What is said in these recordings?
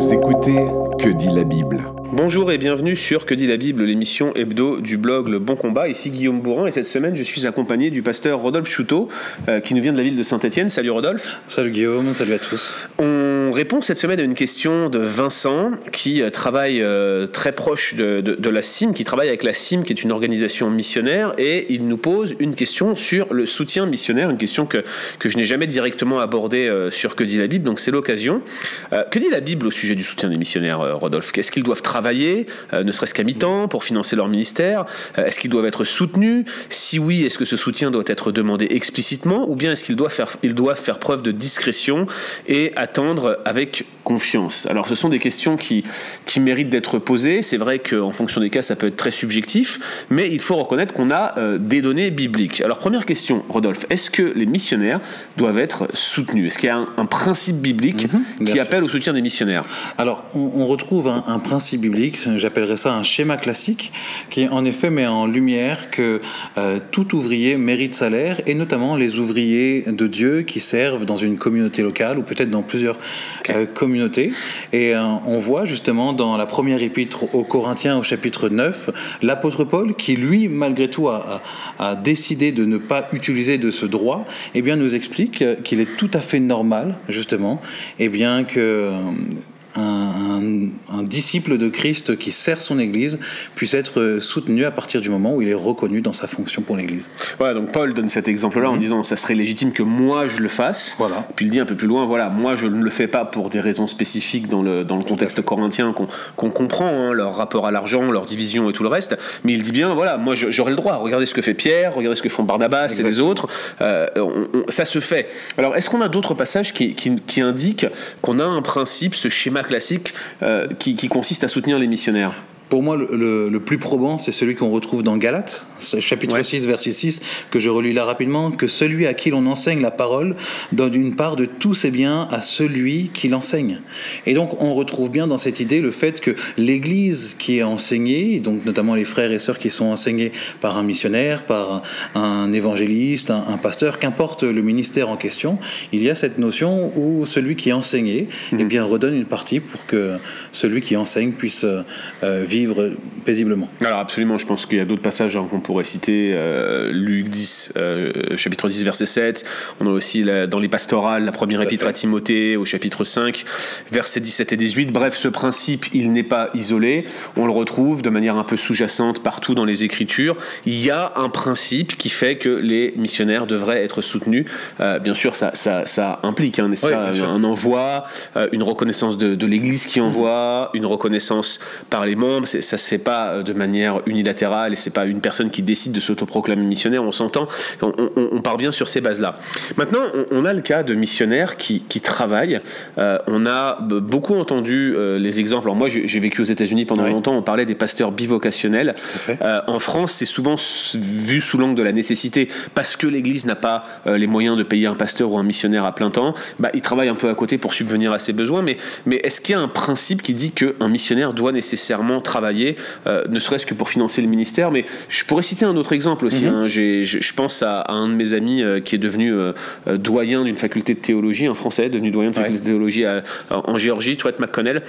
Vous écoutez Que dit la Bible Bonjour et bienvenue sur Que dit la Bible, l'émission hebdo du blog Le Bon Combat. Ici Guillaume Bourrin et cette semaine je suis accompagné du pasteur Rodolphe Chouteau euh, qui nous vient de la ville de Saint-Etienne. Salut Rodolphe. Salut Guillaume, salut à tous. On répond cette semaine à une question de Vincent qui euh, travaille euh, très proche de, la CIM, qui travaille avec la CIM qui est une organisation missionnaire et il nous pose une question sur le soutien missionnaire, une question que, que je n'ai jamais directement abordée sur Que dit la Bible, donc c'est l'occasion. que dit la Bible au sujet du soutien des missionnaires, Rodolphe? Qu'est-ce qu'ils doivent travailler euh, ne serait-ce qu'à mi-temps, pour financer leur ministère? Euh, Est-ce qu'ils doivent être soutenus? Si oui, est-ce que ce soutien doit être demandé explicitement? Ou bien est-ce qu'ils doivent ils doivent faire preuve de discrétion et attendre avec confiance Alors ce sont des questions qui, qui méritent d'être posées. C'est vrai qu'en fonction des cas, ça peut être très subjectif, mais il faut reconnaître qu'on a euh, des données bibliques. Alors première question, Rodolphe, est-ce que les missionnaires doivent être soutenus? Est-ce qu'il y a un, un principe biblique mmh, qui sûr. appelle au soutien des missionnaires? Alors on, on retrouve un, un principe biblique j'appellerais ça un schéma classique, qui en effet met en lumière que euh, tout ouvrier mérite salaire, et notamment les ouvriers de Dieu qui servent dans une communauté locale ou peut-être dans plusieurs euh, communautés. Et euh, on voit justement dans la première épître aux Corinthiens au chapitre 9, l'apôtre Paul, qui lui, malgré tout, a, a, décidé de ne pas utiliser de ce droit, eh bien, nous explique qu'il est tout à fait normal, justement, eh bien, que un, un, un, disciple de Christ qui sert son Église puisse être soutenu à partir du moment où il est reconnu dans sa fonction pour l'Église. Voilà, donc Paul donne cet exemple-là en disant ça serait légitime que moi je le fasse. Voilà. Puis il dit un peu plus loin, voilà, moi je ne le fais pas pour des raisons spécifiques dans le, dans le contexte corinthien qu'on qu comprend, hein, leur rapport à l'argent, leur division et tout le reste. Mais il dit bien, voilà, moi j'aurais le droit. Regardez ce que fait Pierre, regardez ce que font Barnabas Exactement. et les autres. Euh, on, on, ça se fait. Alors est-ce qu'on a d'autres passages qui, qui, qui indiquent qu'on a un principe, ce schéma classique euh, qui, qui, consiste à soutenir les missionnaires pour moi, le, le, le plus probant, c'est celui qu'on retrouve dans Galates, chapitre ouais. 6, verset 6, que je relis là rapidement, que celui à qui l'on enseigne la parole donne une part de tous ses biens à celui qui l'enseigne. Et donc, on retrouve bien dans cette idée le fait que l'Église qui est enseignée, donc notamment les frères et sœurs qui sont enseignés par un missionnaire, par un, un évangéliste, un, un pasteur, qu'importe le ministère en question, il y a cette notion où celui qui est enseigné, mmh. eh bien, redonne une partie pour que celui qui enseigne puisse euh, vivre vivre paisiblement. Alors absolument, je pense qu'il y a d'autres passages hein, qu'on pourrait citer, euh, Luc 10, euh, chapitre 10, verset 7, on a aussi la, dans les pastorales la première épître à Timothée au chapitre 5, versets 17 et 18, bref, ce principe, il n'est pas isolé, on le retrouve de manière un peu sous-jacente partout dans les Écritures, il y a un principe qui fait que les missionnaires devraient être soutenus, euh, bien sûr ça, ça, ça implique, hein, n'est-ce oui, pas, un envoi, une reconnaissance de, de l'Église qui envoie, mmh. une reconnaissance par les membres, ça se fait pas euh, de manière unilatérale et c'est pas une personne qui décide de s'autoproclamer missionnaire, on s'entend, on, on, on, part bien sur ces bases-là. Maintenant, on, on, a le cas de missionnaires qui, qui travaillent. Euh, on a beaucoup entendu euh, les exemples. Alors moi, j'ai vécu aux États-Unis pendant oui. longtemps. On parlait des pasteurs bivocationnels. Euh, en France, c'est souvent vu sous l'angle de la nécessité parce que l'Église n'a pas les moyens de payer un pasteur ou un missionnaire à plein temps. Bah, il travaille un peu à côté pour subvenir à ses besoins. Mais, mais est-ce qu'il y a un principe qui dit qu'un missionnaire doit nécessairement travailler euh, ne serait-ce que pour financer le ministère. Mais je pourrais citer un autre exemple aussi. Mm -hmm. hein. je, je, pense à, à, un de mes amis euh, qui est devenu euh, doyen d'une faculté de théologie, un Français devenu doyen de faculté de théologie à, en Géorgie, Truett McConnell.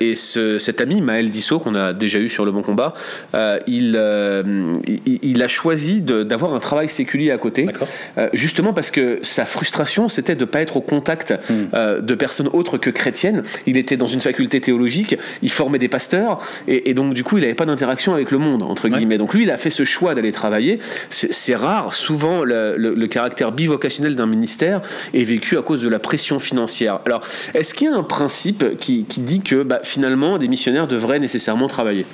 et ce, cet ami, Maël Dissot, qu'on a déjà eu sur Le Bon Combat, il, il, il, a choisi d'avoir un travail séculier à côté, justement parce que sa frustration, c'était de ne pas être au contact mm. de personnes autres que chrétiennes. Il était dans une faculté théologique, il formait des pasteurs, et, et donc du coup il n'avait pas d'interaction avec le monde entre guillemets. Ouais. donc lui il a fait ce choix d'aller travailler. C'est rare. Souvent le, le, le caractère bivocationnel d'un ministère est vécu à cause de la pression financière. Alors est-ce qu'il y a un principe qui, qui dit que bah, finalement des missionnaires devraient nécessairement travailler?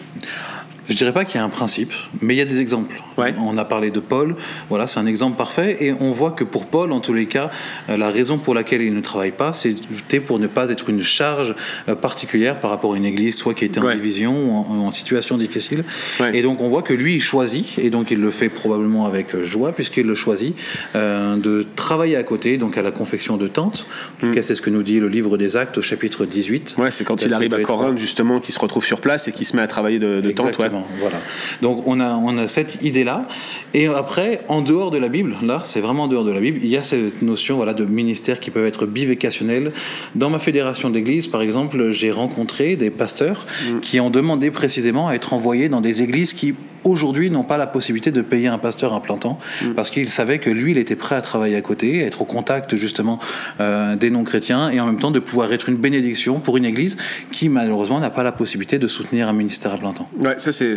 Je dirais pas qu'il y a un principe, mais il y a des exemples. Ouais. On a parlé de Paul, voilà, c'est un exemple parfait, et on voit que pour Paul, en tous les cas, euh, la raison pour laquelle il ne travaille pas, c'était pour ne pas être une charge euh, particulière par rapport à une église, soit qui était en ouais. division ou en, en, situation difficile. Ouais. Et donc on voit que lui, il choisit, et donc il le fait probablement avec joie, puisqu'il le choisit, euh, de travailler à côté, donc à la confection de tentes. En tout mm. cas, c'est ce que nous dit le livre des Actes au chapitre 18. Ouais, c'est quand il arrive à Corinthe, justement, qu'il se retrouve sur place et qu'il se met à travailler de, de tentes. Exactement, voilà. Donc on a, on a cette idée-là. Et après, en dehors de la Bible, là, c'est vraiment en dehors de la Bible, il y a cette notion voilà, de ministères qui peuvent être bivécationnels. Dans ma fédération d'églises, par exemple, j'ai rencontré des pasteurs mm. qui ont demandé précisément à être envoyés dans des églises qui aujourd'hui n'ont pas la possibilité de payer un pasteur implantant mm. parce qu'ils savaient que lui, il était prêt à travailler à côté, à être au contact justement euh, des non-chrétiens et en même temps de pouvoir être une bénédiction pour une église qui malheureusement n'a pas la possibilité de soutenir un ministère à plein temps. Ouais, ça c'est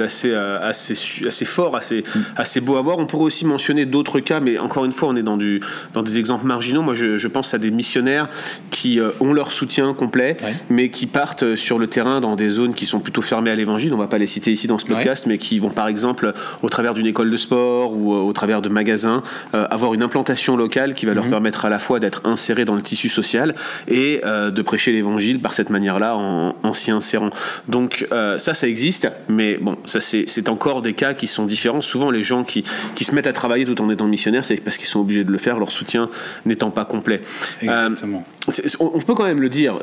assez, euh, assez, assez fort, assez, mm. assez beau à voir. On pourrait aussi mentionner d'autres cas, mais encore une fois, on est dans, du, dans des exemples marginaux. Moi, je, je pense à des missionnaires qui euh, ont leur soutien complet, mais qui partent sur le terrain dans des zones qui sont plutôt fermées à l'évangile. On va pas les citer ici dans ce podcast, mais qui qui vont par exemple au travers d'une école de sport ou euh, au travers de magasins euh, avoir une implantation locale qui va leur mhm. permettre à la fois d'être insérés dans le tissu social et euh, de prêcher l'évangile par cette manière-là en, en s'y insérant. Donc ça, ça existe, mais bon, ça c'est encore des cas qui sont différents. Souvent, les gens qui, qui se mettent à travailler tout en étant missionnaires, c'est parce qu'ils sont obligés de le faire, leur soutien n'étant pas complet. Exactement. on, peut quand même le dire,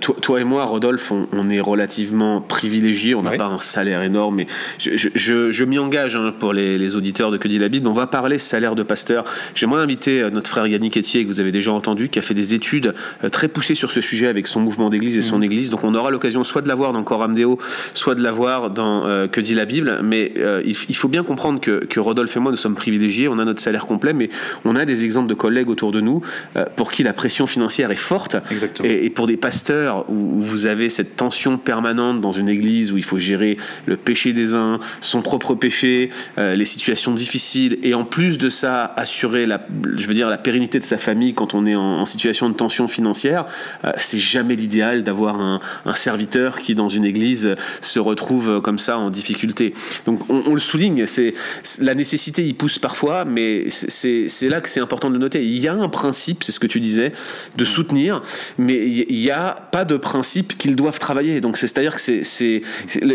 toi, et moi, Rodolphe, on, est relativement privilégiés, on n'a pas un salaire énorme, mais je, je, m'y engage hein, pour les, auditeurs de Que dit la Bible. On va parler salaire de pasteur. J'aimerais inviter euh, notre frère Yannick Etier, que vous avez déjà entendu, qui a fait des études euh, très poussées sur ce sujet avec son mouvement d'église et son mmh. église. Donc on aura l'occasion soit de l'avoir dans Coram Deo, soit de l'avoir dans euh, Que dit la Bible. Mais il, faut bien comprendre que, que, Rodolphe et moi, nous sommes privilégiés. On a notre salaire complet, mais on a des exemples de collègues autour de nous pour qui la pression financière est forte. Et, et, pour des pasteurs où vous avez cette tension permanente dans une église où il faut gérer le péché des uns, son propre péché, euh, les situations difficiles, et en plus de ça, assurer la, je veux dire, la pérennité de sa famille quand on est en, situation de tension financière, euh, c'est jamais l'idéal d'avoir un, serviteur qui, dans une église, se retrouve comme ça en difficulté. Donc on, le souligne, c'est la nécessité y pousse parfois, mais c'est là que c'est important de noter. Il y a un principe, c'est ce que tu disais, de soutenir, mais il n'y a pas de principe qu'ils doivent travailler. Donc c'est-à-dire que c'est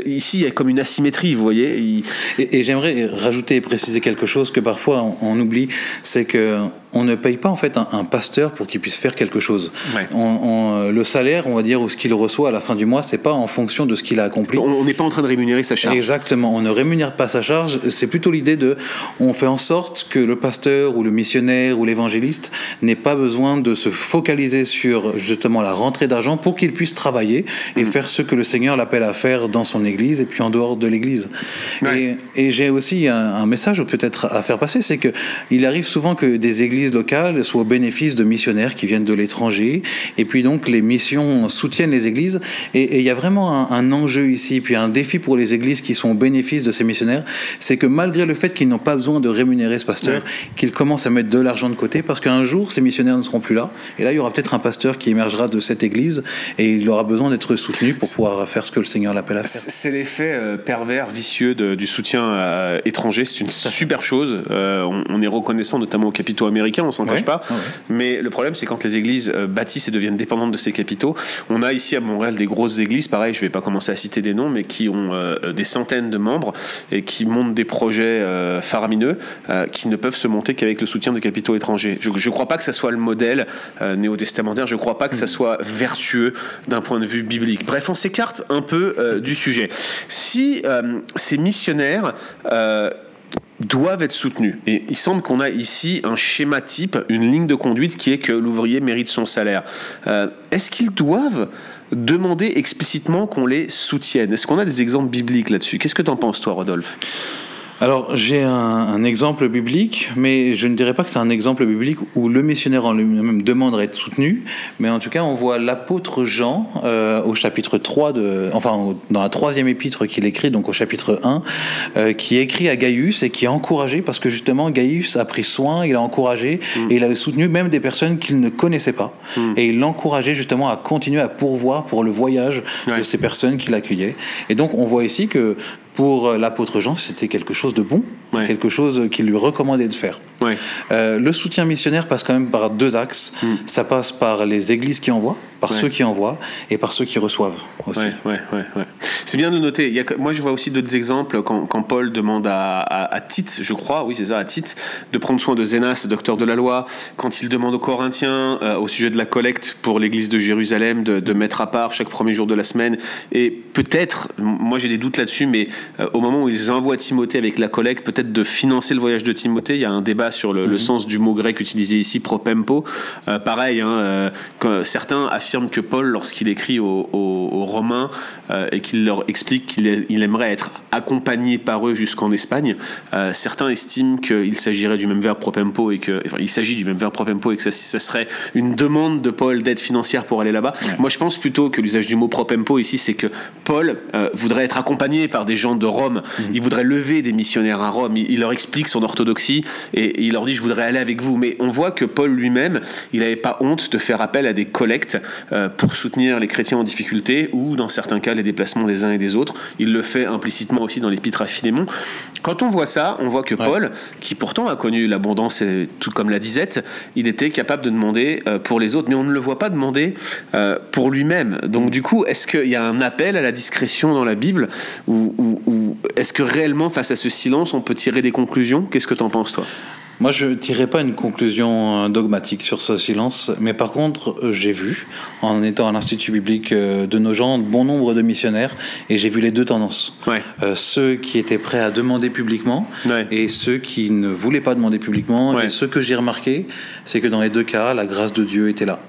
ici il y a comme une asymétrie, vous voyez. Et, j'aimerais rajouter et préciser quelque chose que parfois on oublie, c'est que on ne paye pas en fait un, pasteur pour qu'il puisse faire quelque chose. On, le salaire, on va dire, ou ce qu'il reçoit à la fin du mois, c'est pas en fonction de ce qu'il a accompli. On n'est pas en train de rémunérer sa charge. Exactement, on ne rémunère pas sa charge. C'est plutôt l'idée de, on fait en sorte que le pasteur ou le missionnaire ou l'évangéliste n'ait pas besoin de se focaliser sur justement la rentrée d'argent pour qu'il puisse travailler et mm. faire ce que le Seigneur l'appelle à faire dans son Église et puis en dehors de l'Église. Et, j'ai aussi un, un message peut-être à faire passer, c'est que il arrive souvent que des églises locales soient au bénéfice de missionnaires qui viennent de l'étranger. Et puis donc les missions soutiennent les églises. Et il y a vraiment un, enjeu ici, puis un défi pour les églises qui sont au bénéfice de ces missionnaires, c'est que malgré le fait qu'ils n'ont pas besoin de rémunérer ce pasteur, qu'ils commencent à mettre de l'argent de côté, parce qu'un jour ces missionnaires ne seront plus là. Et là, il y aura peut-être un pasteur qui émergera de cette église et il aura besoin d'être soutenu pour pouvoir faire ce que le Seigneur l'appelle à faire. C'est l'effet euh, pervers, vicieux du soutien euh, étranger. C'est une super chose. Euh, on, on, est reconnaissant, notamment aux capitaux américains on s'en cache pas. Mais le problème, c'est quand les églises euh, bâtissent et deviennent dépendantes de ces capitaux. On a ici à Montréal des grosses églises, pareil, je vais pas commencer à citer des noms, mais qui ont euh, des centaines de membres et qui montent des projets euh, faramineux qui ne peuvent se monter qu'avec le soutien de capitaux étrangers. Je ne crois pas que ça soit le modèle néo-testamentaire, je ne crois pas que ça mm. soit vertueux d'un point de vue biblique. Bref, on s'écarte un peu du sujet. Si ces missionnaires doivent être soutenus. Et il semble qu'on a ici un schéma type, une ligne de conduite qui est que l'ouvrier mérite son salaire. Euh, est-ce qu'ils doivent demander explicitement qu'on les soutienne? Est-ce qu'on a des exemples bibliques là-dessus? Qu'est-ce que tu en penses, toi, Rodolphe? Alors j'ai un, exemple biblique, mais je ne dirais pas que c'est un exemple biblique où le missionnaire en lui-même demande à être soutenu, mais en tout cas on voit l'apôtre Jean euh, au chapitre 3, de, enfin dans la troisième épître qu'il écrit, donc au chapitre 1, euh, qui écrit à Gaius et qui est encouragé parce que justement Gaius a pris soin, il a encouragé mm. et il a soutenu même des personnes qu'il ne connaissait pas. Mm. Et il l'encourageait justement à continuer à pourvoir pour le voyage de ces personnes qu'il accueillait. Et donc on voit ici que pour euh, l'apôtre Jean, c'était quelque chose de bon. Ouais. quelque chose qu'il lui recommandait de faire. Ouais. Euh, le soutien missionnaire passe quand même par deux axes. Ça passe par les églises qui envoient, par Mm. Ouais. ceux qui envoient et par ceux qui reçoivent aussi. Ouais. C'est bien de le noter. Il y a, que- moi, je vois aussi d'autres exemples quand, quand Paul demande à, à, à Tite, je crois, oui, c'est ça, à Tite, de prendre soin de Zénas, docteur de la loi. Quand il demande aux Corinthiens, euh, au sujet de la collecte pour l'église de Jérusalem, de, de mettre à part chaque premier jour de la semaine. Et peut-être, moi j'ai des doutes là-dessus, mais euh, au moment où ils envoient Timothée avec la collecte, peut-être de financer le voyage de Timothée. Il y a un débat sur le, le sens du mot grec utilisé ici, propempo. Euh, pareil, hein, euh, quand certains affirment que Paul, lorsqu'il écrit aux, aux- aux Romains euh, et qu'il leur explique qu'il aimerait être accompagné par eux jusqu'en Espagne, certains estiment qu'il s'agirait du même verbe propempo et que, enfin, il s'agit du même verbe propempo et que ça, ça serait une demande de Paul d'aide financière pour aller là-bas. Moi, je pense plutôt que l'usage du mot propempo ici, c'est que Paul voudrait être accompagné par des gens de Rome. Il voudrait lever des missionnaires à Rome. Il, il leur explique son orthodoxie et il leur dit je voudrais aller avec vous. Mais on voit que Paul lui-même, il n'avait pas honte de faire appel à des collectes euh, pour soutenir les chrétiens en difficulté ou dans certains cas les déplacements des uns et des autres. Il le fait implicitement aussi dans l'épître à Philémon. Quand on voit ça, on voit que Paul, qui pourtant a connu l'abondance et tout comme la disette, il était capable de demander euh, pour les autres, mais on ne le voit pas demander euh, pour lui-même. Donc du coup, est-ce qu'il y a un appel à la discrétion dans la Bible ou, ou- ou est-ce que réellement face à ce silence, on peut tirer des conclusions? Qu'est-ce que tu en penses toi? Moi, je ne tirerai pas une conclusion euh, dogmatique sur ce silence, mais par contre, euh, j'ai vu, en étant à l'Institut biblique euh, de nos gens, bon nombre de missionnaires, et j'ai vu les deux tendances. Ouais. Euh, ceux qui étaient prêts à demander publiquement, Ouais. et ceux qui ne voulaient pas demander publiquement. Ouais. Et ce que j'ai remarqué, c'est que dans les deux cas, la grâce de Dieu était là.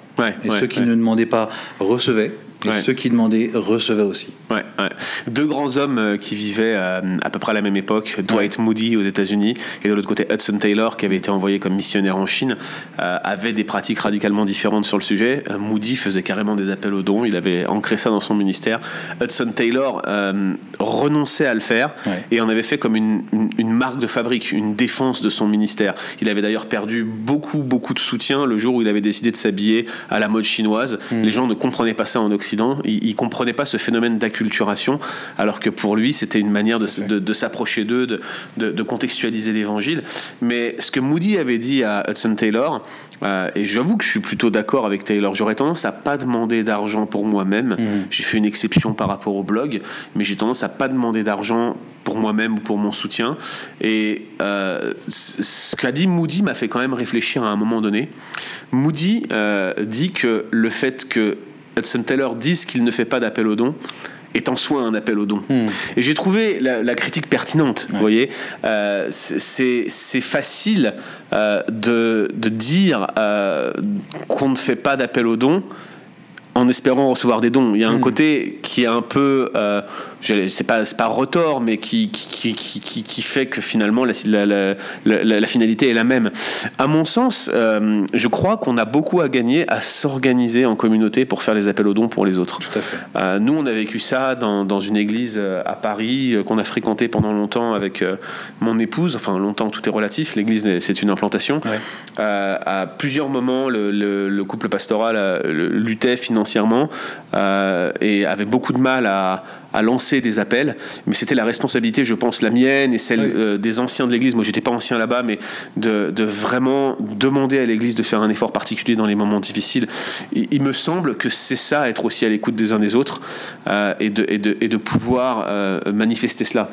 Et ceux qui ne demandaient pas recevaient, et ceux qui demandaient recevaient aussi. Ouais, ouais. Deux grands hommes euh, qui vivaient euh, à peu près à la même époque, Dwight Moody aux États-Unis et de l'autre côté Hudson Taylor qui avait été envoyé comme missionnaire en Chine, euh, avaient des pratiques radicalement différentes sur le sujet. Moody faisait carrément des appels aux dons, il avait ancré ça dans son ministère. Hudson Taylor euh, renonçait à le faire Ouais. et en avait fait comme une, une- une marque de fabrique, une défense de son ministère. Il avait d'ailleurs perdu beaucoup, beaucoup de soutien le jour où il avait décidé de s'habiller à la mode chinoise. Les gens ne comprenaient pas ça en Occident, ils, ils comprenaient pas ce phénomène d'acculturation, alors que pour lui, c'était une manière de, s- de- de s'approcher d'eux, de, contextualiser l'évangile. Mais ce que Moody avait dit à Hudson Taylor, euh, et j'avoue que je suis plutôt d'accord avec Taylor, j'aurais tendance à pas demander d'argent pour moi-même. J'ai fait une exception par rapport au blog, mais j'ai tendance à pas demander d'argent pour moi-même ou pour mon soutien. Et euh, ce qu'a dit Moody m'a fait quand même réfléchir à un moment donné. Moody euh, dit que le fait que Hudson Taylor dise qu'il ne fait pas d'appel aux dons est en soi un appel aux dons. Et j'ai trouvé la, la critique pertinente, vous voyez. Euh, c'est- facile euh, de, de dire euh, qu'on ne fait pas d'appel aux dons en espérant recevoir des dons. Il y a un côté qui est un peu, euh, c'est pas, pas retort, mais qui, qui, qui, qui, qui fait que finalement la, la, la, finalité est la même. À mon sens, euh, je crois qu'on a beaucoup à gagner à s'organiser en communauté pour faire les appels aux dons pour les autres. Tout à fait. Euh, nous, on a vécu ça dans, dans une église euh, à Paris qu'on a fréquentée pendant longtemps avec euh, mon épouse. Enfin, longtemps, tout est relatif. L'église, c'est une implantation. Ouais. À plusieurs moments, le, le- le couple pastoral luttait financièrement et avait beaucoup de mal à, à lancer des appels. Mais c'était la responsabilité, je pense, la mienne et celle Oui. euh, des anciens de l'église. Moi, j'étais pas ancien là-bas, mais de, de vraiment demander à l'église de faire un effort particulier dans les moments difficiles. Il, il me semble que c'est ça, être aussi à l'écoute des uns des autres euh, et, de, et, de, et de pouvoir euh, manifester cela.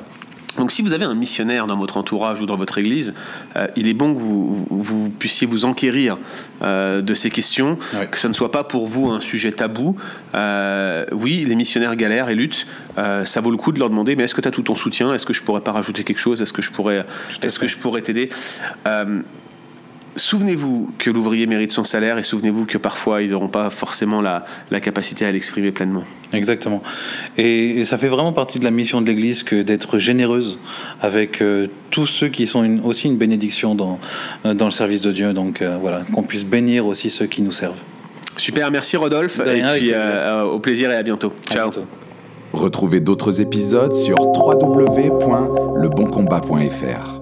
Donc si vous avez un missionnaire dans votre entourage ou dans votre église, euh, il est bon que vous, vous, vous puissiez vous enquérir euh, de ces questions, Ouais. que ça ne soit pas pour vous un sujet tabou. Euh, oui, les missionnaires galèrent et luttent, ça vaut le coup de leur demander, mais est-ce que tu as tout ton soutien? Est-ce que je pourrais pas rajouter quelque chose? Est-ce que je pourrais, est-ce que je pourrais t'aider? Souvenez-vous que l'ouvrier mérite son salaire et souvenez-vous que parfois ils n'auront pas forcément la, la capacité à l'exprimer pleinement. Exactement. Et, et ça fait vraiment partie de la mission de l'Église que d'être généreuse avec euh, tous ceux qui sont une- aussi une bénédiction dans, euh, dans le service de Dieu. Donc euh, voilà, qu'on puisse bénir aussi ceux qui nous servent. Super, merci Rodolphe, De rien, et avec puis plaisir. euh, au plaisir et à bientôt. À Ciao. bientôt. Retrouvez d'autres épisodes sur www.leboncombat.fr.